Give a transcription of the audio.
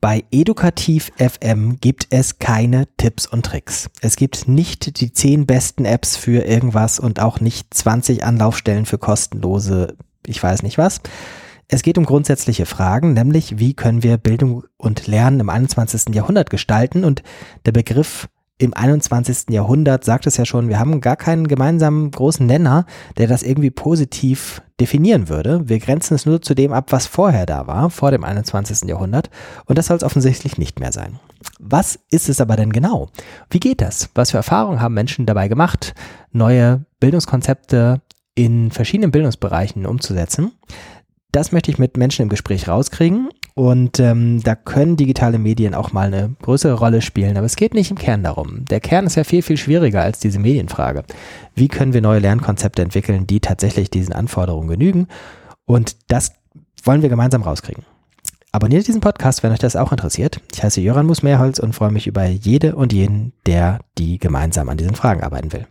Bei Edukativ FM gibt es keine Tipps und Tricks. Es gibt nicht die zehn besten Apps für irgendwas und auch nicht 20 Anlaufstellen für kostenlose, ich weiß nicht was. Es geht um grundsätzliche Fragen, nämlich wie können wir Bildung und Lernen im 21. Jahrhundert gestalten und der Begriff im 21. Jahrhundert sagt es ja schon, wir haben gar keinen gemeinsamen großen Nenner, der das irgendwie positiv definieren würde. Wir grenzen es nur zu dem ab, was vorher da war, vor dem 21. Jahrhundert. Und das soll es offensichtlich nicht mehr sein. Was ist es aber denn genau? Wie geht das? Was für Erfahrungen haben Menschen dabei gemacht, neue Bildungskonzepte in verschiedenen Bildungsbereichen umzusetzen? Das möchte ich mit Menschen im Gespräch rauskriegen und ähm, da können digitale Medien auch mal eine größere Rolle spielen, aber es geht nicht im Kern darum. Der Kern ist ja viel, viel schwieriger als diese Medienfrage. Wie können wir neue Lernkonzepte entwickeln, die tatsächlich diesen Anforderungen genügen? Und das wollen wir gemeinsam rauskriegen. Abonniert diesen Podcast, wenn euch das auch interessiert. Ich heiße Jöran Musmeerholz und freue mich über jede und jeden, der die gemeinsam an diesen Fragen arbeiten will.